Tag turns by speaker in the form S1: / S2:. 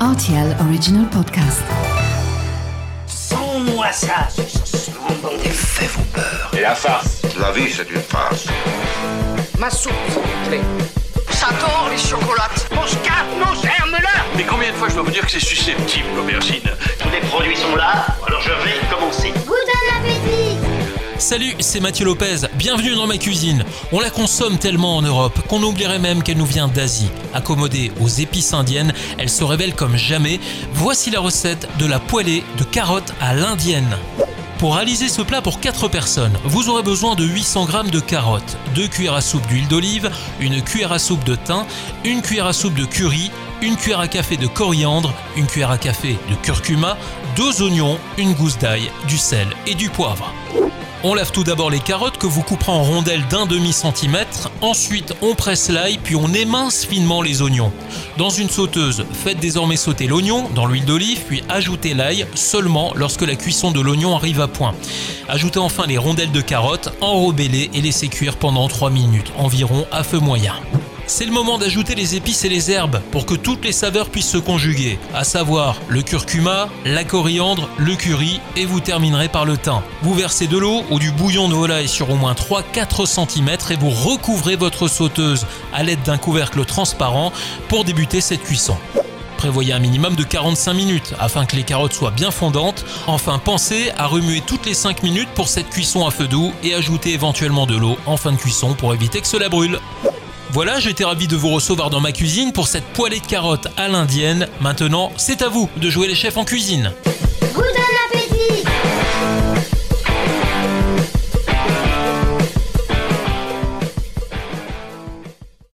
S1: RTL Original Podcast.
S2: Sans-moi ça.
S3: Les faits vont peur.
S4: Et la farce
S5: La vie, c'est une farce.
S6: Ma soupe, s'il vous plaît. J'adore les chocolates.
S2: Mon scarpe, mon germe-là
S3: Mais combien de fois je dois vous dire que c'est susceptible, l'aubergine?
S2: Tous les produits sont là,
S7: Salut, c'est Mathieu Lopez, bienvenue dans ma cuisine. On la consomme tellement en Europe qu'on oublierait même qu'elle nous vient d'Asie. Accommodée aux épices indiennes, elle se révèle comme jamais. Voici la recette de la poêlée de carottes à l'indienne. Pour réaliser ce plat pour 4 personnes, vous aurez besoin de 800 g de carottes, 2 cuillères à soupe d'huile d'olive, une cuillère à soupe de thym, une cuillère à soupe de curry, une cuillère à café de coriandre, une cuillère à café de curcuma, 2 oignons, une gousse d'ail, du sel et du poivre. On lave tout d'abord les carottes que vous couperez en rondelles d'un demi centimètre. Ensuite, on presse l'ail puis on émince finement les oignons. Dans une sauteuse, faites désormais sauter l'oignon dans l'huile d'olive puis ajoutez l'ail seulement lorsque la cuisson de l'oignon arrive à point. Ajoutez enfin les rondelles de carottes, enrobez-les et laissez cuire pendant 3 minutes environ à feu moyen. C'est le moment d'ajouter les épices et les herbes pour que toutes les saveurs puissent se conjuguer, à savoir le curcuma, la coriandre, le curry et vous terminerez par le thym. Vous versez de l'eau ou du bouillon de volaille sur au moins 3-4 cm et vous recouvrez votre sauteuse à l'aide d'un couvercle transparent pour débuter cette cuisson. Prévoyez un minimum de 45 minutes afin que les carottes soient bien fondantes. Enfin, pensez à remuer toutes les 5 minutes pour cette cuisson à feu doux et ajoutez éventuellement de l'eau en fin de cuisson pour éviter que cela brûle. Voilà, j'étais ravi de vous recevoir dans ma cuisine pour cette poêlée de carottes à l'indienne. Maintenant, c'est à vous de jouer les chefs en cuisine.